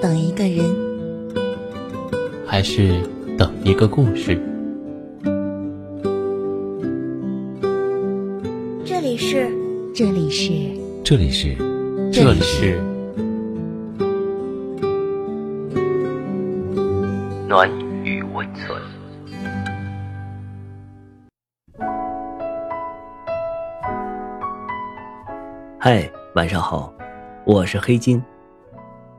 等一个人，还是等一个故事？这里是，这里是，这里是，这里是暖与温存。嗨，晚上好，我是黑金。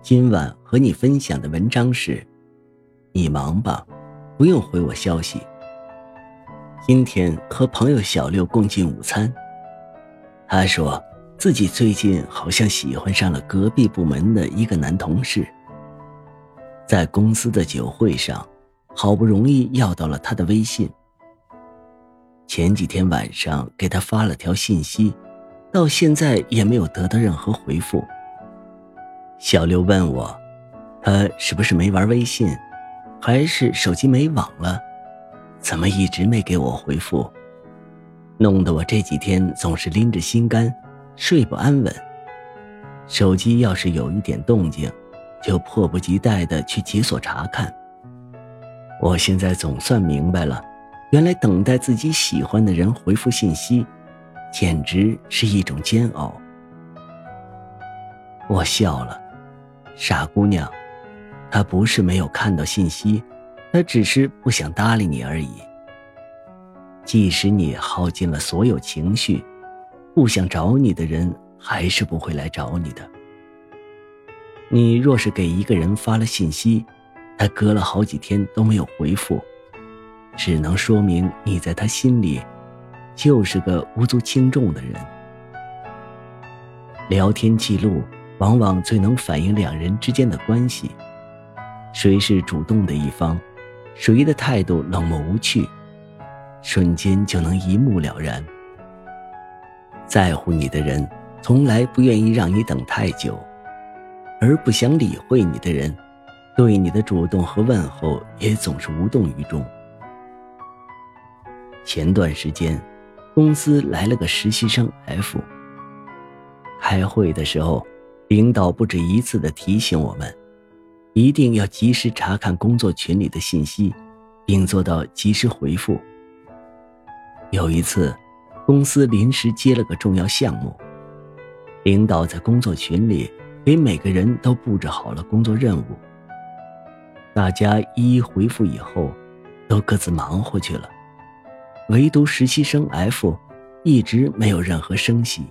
今晚和你分享的文章是：你忙吧，不用回我消息。今天和朋友小六共进午餐，他说自己最近好像喜欢上了隔壁部门的一个男同事，在公司的酒会上，好不容易要到了他的微信。前几天晚上给他发了条信息，到现在也没有得到任何回复。小六问我：“他是不是没玩微信，还是手机没网了？怎么一直没给我回复？弄得我这几天总是拎着心肝，睡不安稳。手机要是有一点动静，就迫不及待的去解锁查看。我现在总算明白了，原来等待自己喜欢的人回复信息，简直是一种煎熬。”我笑了。傻姑娘，他不是没有看到信息，他只是不想搭理你而已。即使你耗尽了所有情绪，不想找你的人还是不会来找你的。你若是给一个人发了信息，他隔了好几天都没有回复，只能说明你在他心里就是个无足轻重的人。聊天记录。往往最能反映两人之间的关系，谁是主动的一方，谁的态度冷漠无趣，瞬间就能一目了然。在乎你的人，从来不愿意让你等太久；而不想理会你的人，对你的主动和问候也总是无动于衷。前段时间，公司来了个实习生 F，开会的时候。领导不止一次的提醒我们，一定要及时查看工作群里的信息，并做到及时回复。有一次，公司临时接了个重要项目，领导在工作群里给每个人都布置好了工作任务。大家一一回复以后，都各自忙活去了，唯独实习生 F 一直没有任何声息。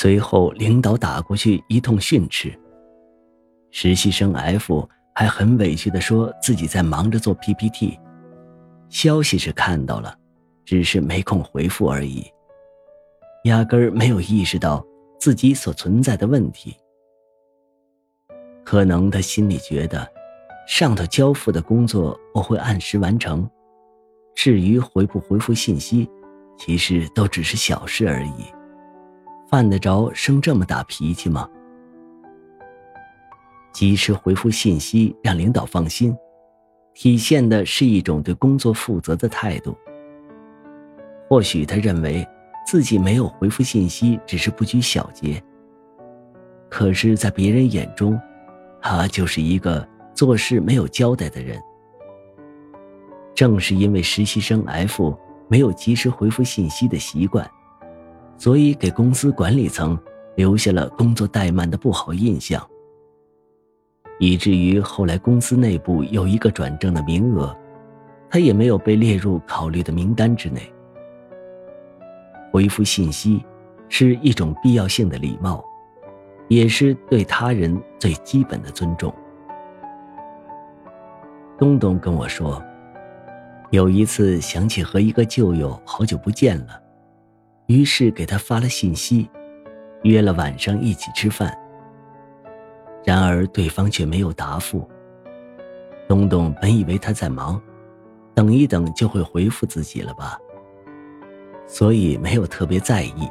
随后，领导打过去一通训斥。实习生 F 还很委屈地说自己在忙着做 PPT，消息是看到了，只是没空回复而已，压根儿没有意识到自己所存在的问题。可能他心里觉得，上头交付的工作我会按时完成，至于回不回复信息，其实都只是小事而已。犯得着生这么大脾气吗？及时回复信息让领导放心，体现的是一种对工作负责的态度。或许他认为自己没有回复信息只是不拘小节，可是，在别人眼中，他就是一个做事没有交代的人。正是因为实习生 F 没有及时回复信息的习惯。所以，给公司管理层留下了工作怠慢的不好印象，以至于后来公司内部有一个转正的名额，他也没有被列入考虑的名单之内。回复信息是一种必要性的礼貌，也是对他人最基本的尊重。东东跟我说，有一次想起和一个旧友好久不见了。于是给他发了信息，约了晚上一起吃饭。然而对方却没有答复。东东本以为他在忙，等一等就会回复自己了吧，所以没有特别在意。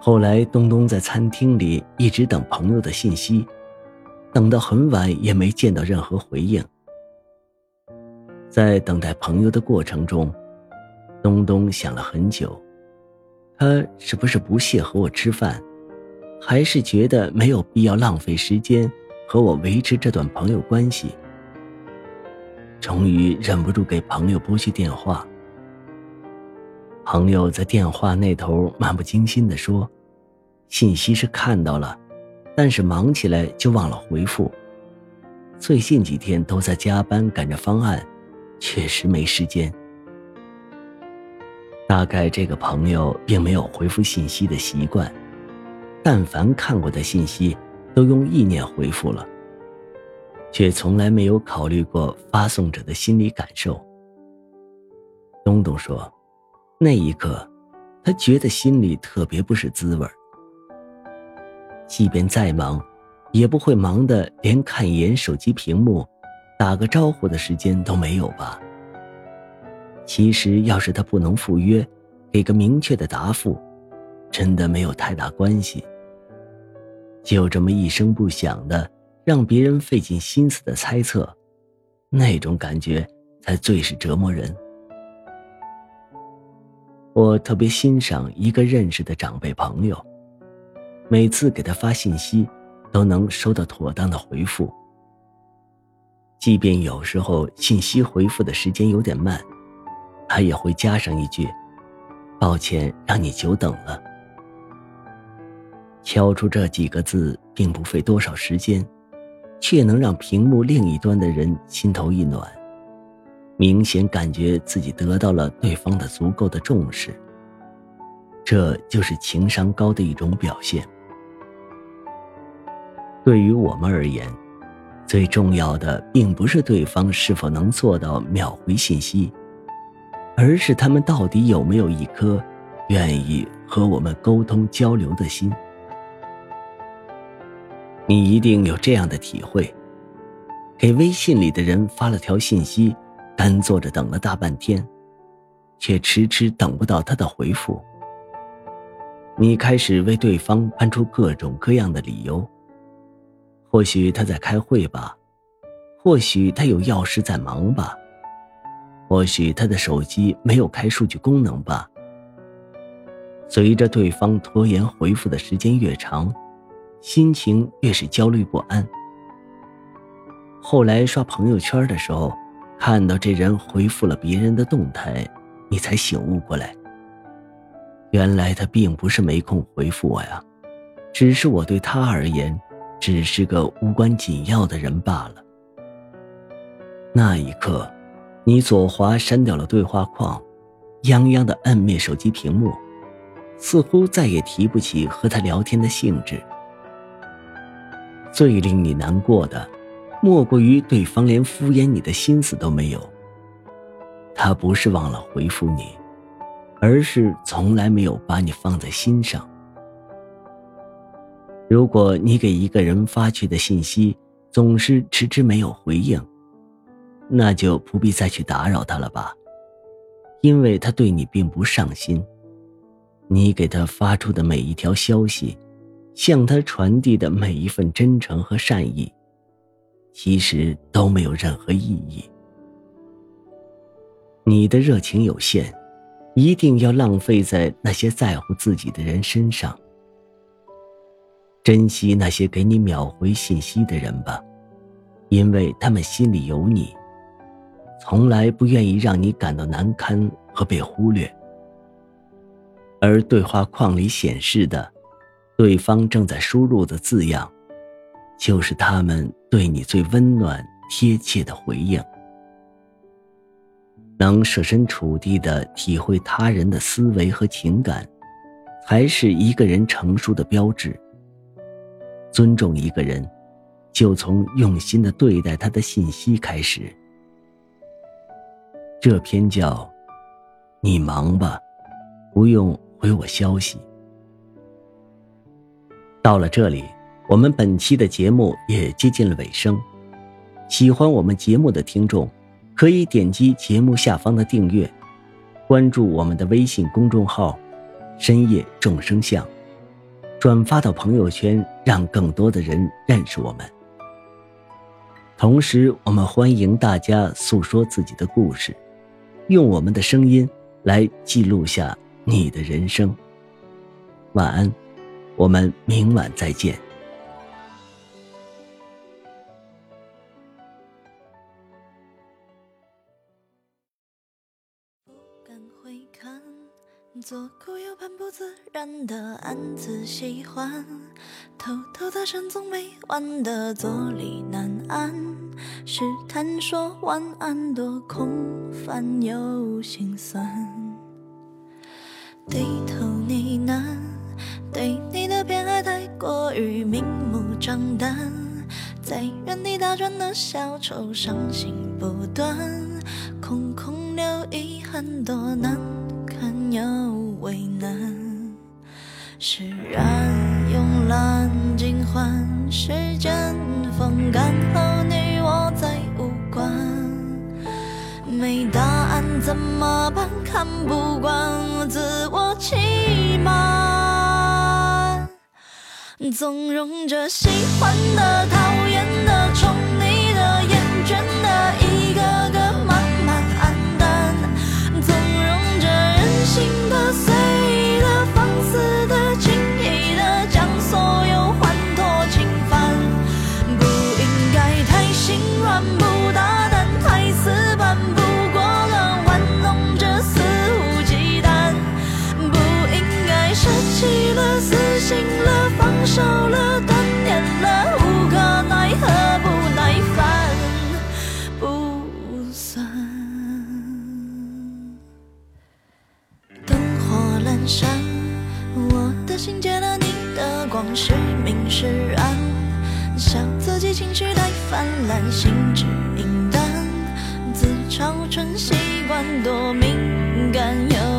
后来东东在餐厅里一直等朋友的信息，等到很晚也没见到任何回应。在等待朋友的过程中，东东想了很久。他是不是不屑和我吃饭，还是觉得没有必要浪费时间和我维持这段朋友关系。终于忍不住给朋友拨去电话。朋友在电话那头漫不经心地说：“信息是看到了，但是忙起来就忘了回复。最近几天都在加班赶着方案，确实没时间。”大概这个朋友并没有回复信息的习惯，但凡看过的信息，都用意念回复了，却从来没有考虑过发送者的心理感受。东东说。那一刻，他觉得心里特别不是滋味儿即便再忙，也不会忙得连看一眼手机屏幕、打个招呼的时间都没有吧？其实，要是他不能赴约，给个明确的答复，真的没有太大关系。就这么一声不响的，让别人费尽心思的猜测，那种感觉才最是折磨人。我特别欣赏一个认识的长辈朋友，每次给他发信息，都能收到妥当的回复。即便有时候信息回复的时间有点慢，他也会加上一句：“抱歉，让你久等了。”敲出这几个字并不费多少时间，却能让屏幕另一端的人心头一暖。明显感觉自己得到了对方的足够的重视，这就是情商高的一种表现。对于我们而言，最重要的并不是对方是否能做到秒回信息，而是他们到底有没有一颗愿意和我们沟通交流的心。你一定有这样的体会：给微信里的人发了条信息。干坐着等了大半天，却迟迟等不到他的回复。你开始为对方搬出各种各样的理由。或许他在开会吧，或许他有要事在忙吧，或许他的手机没有开数据功能吧。随着对方拖延回复的时间越长，心情越是焦虑不安。后来刷朋友圈的时候。看到这人回复了别人的动态，你才醒悟过来。原来他并不是没空回复我呀，只是我对他而言，只是个无关紧要的人罢了。那一刻，你左滑删掉了对话框，泱泱的摁灭手机屏幕，似乎再也提不起和他聊天的兴致。最令你难过的。莫过于对方连敷衍你的心思都没有。他不是忘了回复你，而是从来没有把你放在心上。如果你给一个人发去的信息总是迟迟没有回应，那就不必再去打扰他了吧，因为他对你并不上心。你给他发出的每一条消息，向他传递的每一份真诚和善意。其实都没有任何意义。你的热情有限，一定要浪费在那些在乎自己的人身上。珍惜那些给你秒回信息的人吧，因为他们心里有你，从来不愿意让你感到难堪和被忽略。而对话框里显示的，对方正在输入的字样。就是他们对你最温暖、贴切的回应。能设身处地的体会他人的思维和情感，才是一个人成熟的标志。尊重一个人，就从用心的对待他的信息开始。这篇叫“你忙吧，不用回我消息”。到了这里。我们本期的节目也接近了尾声，喜欢我们节目的听众，可以点击节目下方的订阅，关注我们的微信公众号“深夜众生相”，转发到朋友圈，让更多的人认识我们。同时，我们欢迎大家诉说自己的故事，用我们的声音来记录下你的人生。晚安，我们明晚再见。不敢回看，左顾右盼，不自然的暗自喜欢，偷偷搭讪，总没完的坐立难安。试探说晚安多空泛又心酸，低头呢喃，对你的偏爱太过于明目张胆，在原地打转的小丑伤心不断，空空留遗憾多难堪。又为难，释然慵懒尽欢，时间风干后没答案怎么办？看不惯自我欺瞒，纵容着喜欢的、讨厌的、宠溺的、厌倦己情绪太泛滥，心智敏感，自嘲成习惯，多敏感又。